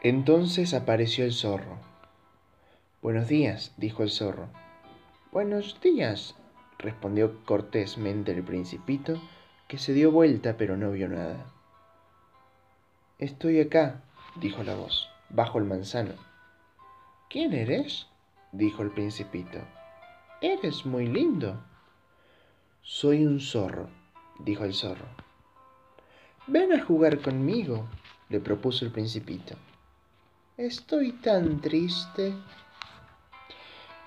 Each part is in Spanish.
Entonces apareció el zorro. Buenos días, dijo el zorro. Buenos días, respondió cortésmente el principito, que se dio vuelta pero no vio nada. Estoy acá, dijo la voz, bajo el manzano. ¿Quién eres? dijo el principito. Eres muy lindo. Soy un zorro, dijo el zorro. Ven a jugar conmigo, le propuso el principito. Estoy tan triste.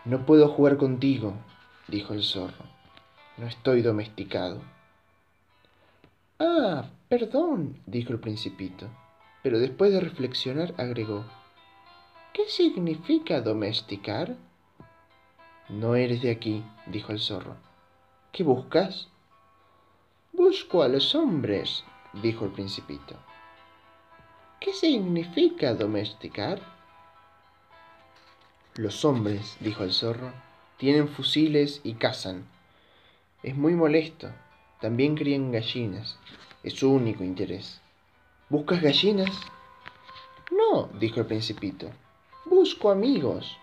No puedo jugar contigo, dijo el zorro. No estoy domesticado. Ah, perdón, dijo el principito, pero después de reflexionar agregó. ¿Qué significa domesticar? No eres de aquí, dijo el zorro. ¿Qué buscas? Busco a los hombres, dijo el principito. ¿Qué significa domesticar? Los hombres, dijo el zorro, tienen fusiles y cazan. Es muy molesto. También crían gallinas. Es su único interés. ¿Buscas gallinas? No, dijo el principito. Busco amigos.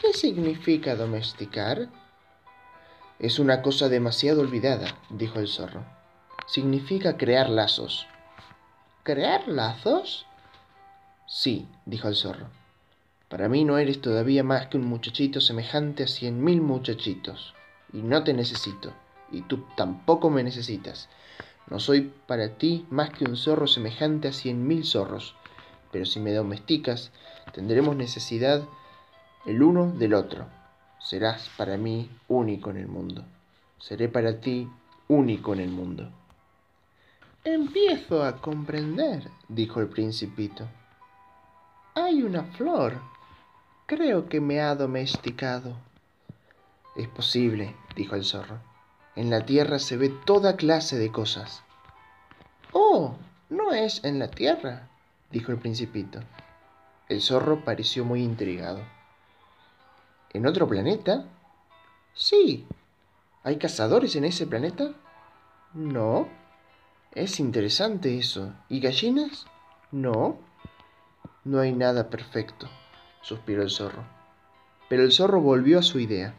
¿Qué significa domesticar? Es una cosa demasiado olvidada, dijo el zorro. Significa crear lazos. ¿Crear lazos? Sí, dijo el zorro. Para mí no eres todavía más que un muchachito semejante a cien mil muchachitos. Y no te necesito. Y tú tampoco me necesitas. No soy para ti más que un zorro semejante a cien mil zorros. Pero si me domesticas, tendremos necesidad el uno del otro. Serás para mí único en el mundo. Seré para ti único en el mundo. Empiezo a comprender, dijo el principito. Hay una flor Creo que me ha domesticado. Es posible, dijo el zorro. En la tierra se ve toda clase de cosas. Oh, no es en la tierra, dijo el principito. El zorro pareció muy intrigado. ¿En otro planeta? Sí. ¿Hay cazadores en ese planeta? No. Es interesante eso. ¿Y gallinas? No. No hay nada perfecto suspiró el zorro. Pero el zorro volvió a su idea.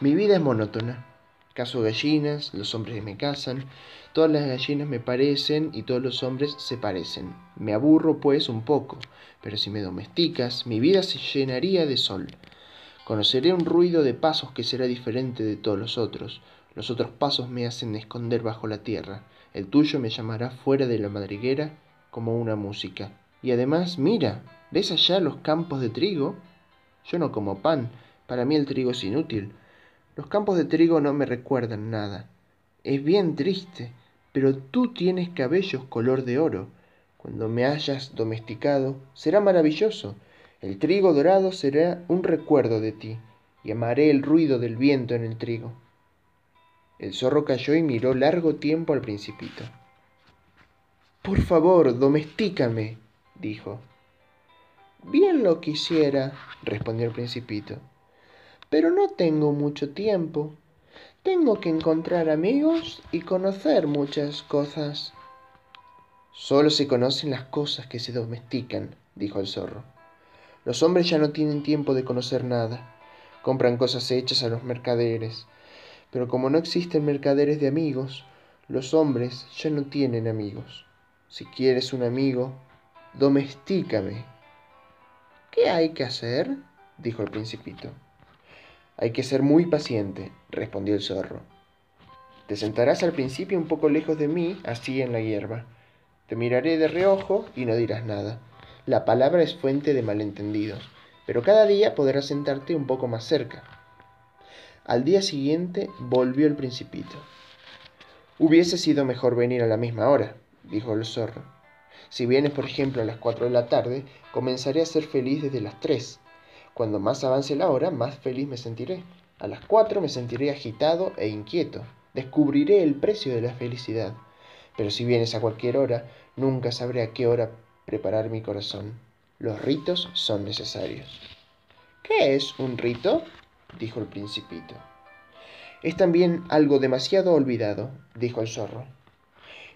Mi vida es monótona. Caso gallinas, los hombres me casan, todas las gallinas me parecen y todos los hombres se parecen. Me aburro pues un poco, pero si me domesticas, mi vida se llenaría de sol. Conoceré un ruido de pasos que será diferente de todos los otros. Los otros pasos me hacen esconder bajo la tierra. El tuyo me llamará fuera de la madriguera como una música. Y además, mira, ¿Ves allá los campos de trigo? Yo no como pan, para mí el trigo es inútil. Los campos de trigo no me recuerdan nada. Es bien triste, pero tú tienes cabellos color de oro. Cuando me hayas domesticado, será maravilloso. El trigo dorado será un recuerdo de ti, y amaré el ruido del viento en el trigo. El zorro cayó y miró largo tiempo al principito. Por favor, domestícame, dijo. Bien lo quisiera, respondió el principito, pero no tengo mucho tiempo. Tengo que encontrar amigos y conocer muchas cosas. Solo se conocen las cosas que se domestican, dijo el zorro. Los hombres ya no tienen tiempo de conocer nada. Compran cosas hechas a los mercaderes. Pero como no existen mercaderes de amigos, los hombres ya no tienen amigos. Si quieres un amigo, domestícame. ¿Qué hay que hacer? dijo el principito. Hay que ser muy paciente, respondió el zorro. Te sentarás al principio un poco lejos de mí, así en la hierba. Te miraré de reojo y no dirás nada. La palabra es fuente de malentendidos, pero cada día podrás sentarte un poco más cerca. Al día siguiente volvió el principito. Hubiese sido mejor venir a la misma hora, dijo el zorro. Si vienes, por ejemplo, a las 4 de la tarde, comenzaré a ser feliz desde las 3. Cuando más avance la hora, más feliz me sentiré. A las 4 me sentiré agitado e inquieto. Descubriré el precio de la felicidad. Pero si vienes a cualquier hora, nunca sabré a qué hora preparar mi corazón. Los ritos son necesarios. ¿Qué es un rito? Dijo el principito. Es también algo demasiado olvidado, dijo el zorro.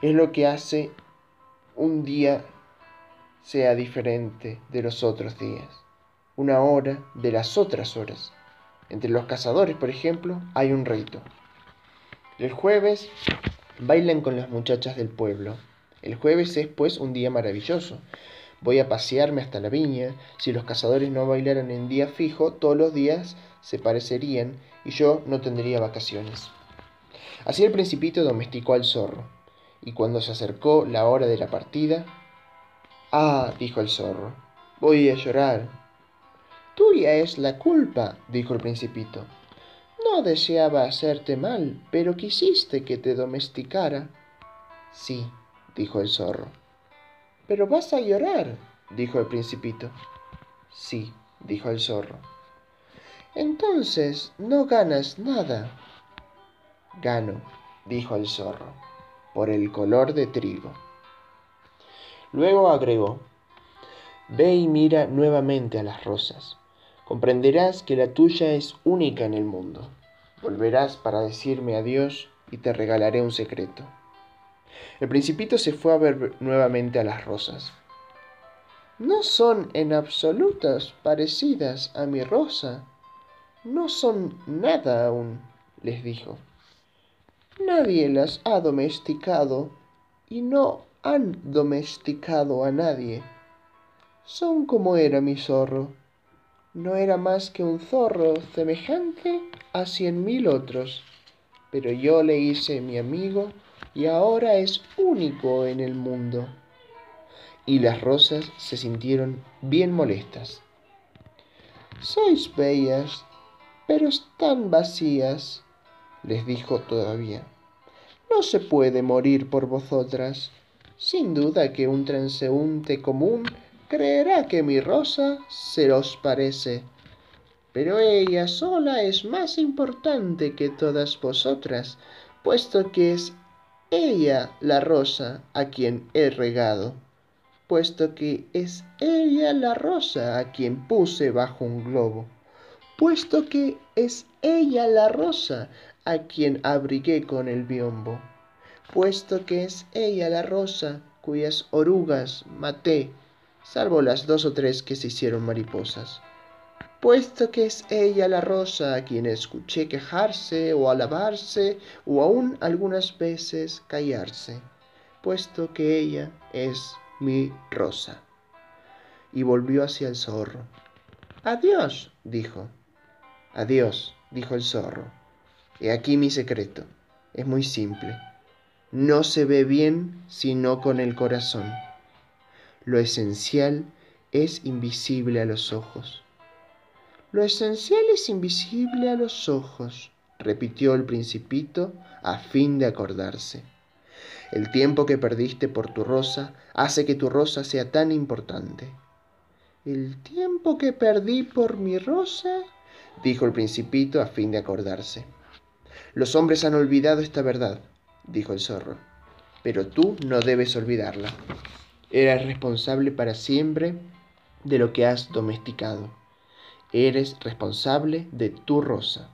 Es lo que hace un día sea diferente de los otros días, una hora de las otras horas. Entre los cazadores, por ejemplo, hay un rito. El jueves bailan con las muchachas del pueblo. El jueves es pues un día maravilloso. Voy a pasearme hasta la viña. Si los cazadores no bailaran en día fijo, todos los días se parecerían y yo no tendría vacaciones. Así el principito domesticó al zorro, y cuando se acercó la hora de la partida, Ah, dijo el zorro, voy a llorar. Tuya es la culpa, dijo el principito. No deseaba hacerte mal, pero quisiste que te domesticara. Sí, dijo el zorro. Pero vas a llorar, dijo el principito. Sí, dijo el zorro. Entonces no ganas nada. Gano, dijo el zorro, por el color de trigo. Luego agregó, Ve y mira nuevamente a las rosas. Comprenderás que la tuya es única en el mundo. Volverás para decirme adiós y te regalaré un secreto. El principito se fue a ver nuevamente a las rosas. No son en absolutas parecidas a mi rosa, no son nada aún, les dijo. Nadie las ha domesticado y no han domesticado a nadie. Son como era mi zorro. No era más que un zorro semejante a cien mil otros, pero yo le hice mi amigo y ahora es único en el mundo. Y las rosas se sintieron bien molestas. Sois bellas pero están vacías, les dijo todavía. No se puede morir por vosotras. Sin duda que un transeúnte común creerá que mi rosa se os parece, pero ella sola es más importante que todas vosotras, puesto que es ella la rosa a quien he regado, puesto que es ella la rosa a quien puse bajo un globo puesto que es ella la rosa a quien abrigué con el biombo, puesto que es ella la rosa cuyas orugas maté, salvo las dos o tres que se hicieron mariposas, puesto que es ella la rosa a quien escuché quejarse o alabarse o aún algunas veces callarse, puesto que ella es mi rosa. Y volvió hacia el zorro. Adiós, dijo. Adiós, dijo el zorro. He aquí mi secreto. Es muy simple. No se ve bien sino con el corazón. Lo esencial es invisible a los ojos. Lo esencial es invisible a los ojos, repitió el principito a fin de acordarse. El tiempo que perdiste por tu rosa hace que tu rosa sea tan importante. El tiempo que perdí por mi rosa dijo el principito a fin de acordarse. Los hombres han olvidado esta verdad, dijo el zorro, pero tú no debes olvidarla. Eres responsable para siempre de lo que has domesticado. Eres responsable de tu rosa.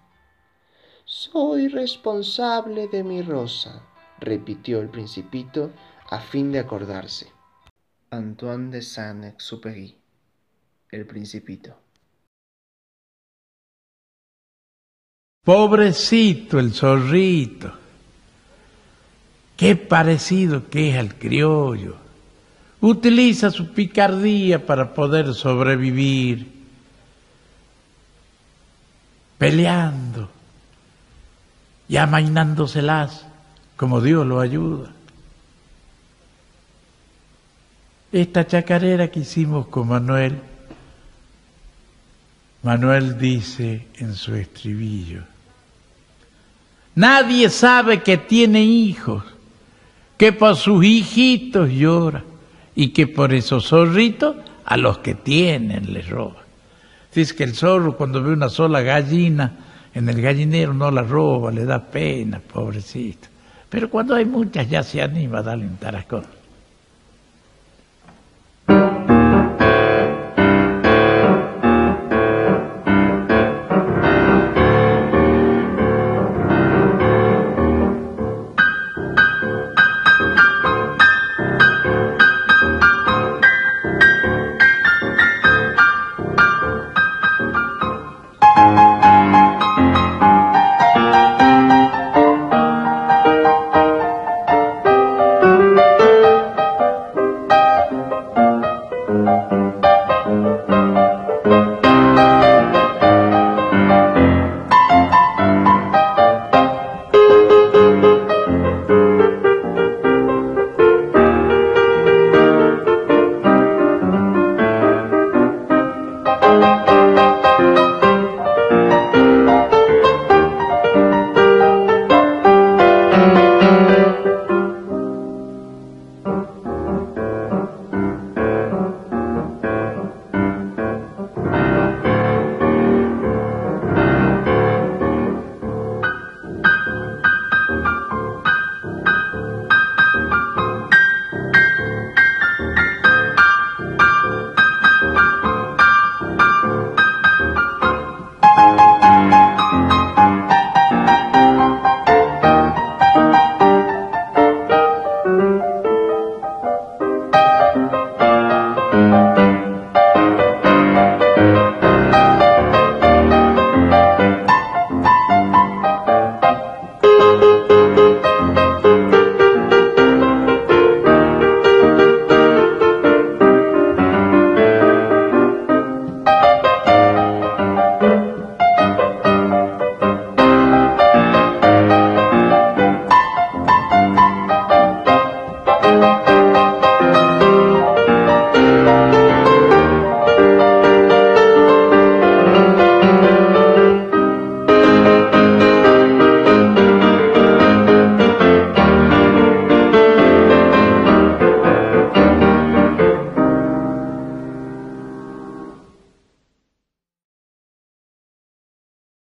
Soy responsable de mi rosa, repitió el principito a fin de acordarse. Antoine de Saint-Exupéry, el principito. Pobrecito el zorrito. Qué parecido que es al criollo. Utiliza su picardía para poder sobrevivir. Peleando y amainándoselas como Dios lo ayuda. Esta chacarera que hicimos con Manuel, Manuel dice en su estribillo, Nadie sabe que tiene hijos, que por sus hijitos llora y que por esos zorritos a los que tienen les roba. Dice que el zorro cuando ve una sola gallina en el gallinero no la roba, le da pena, pobrecito. Pero cuando hay muchas ya se anima a darle un tarascón.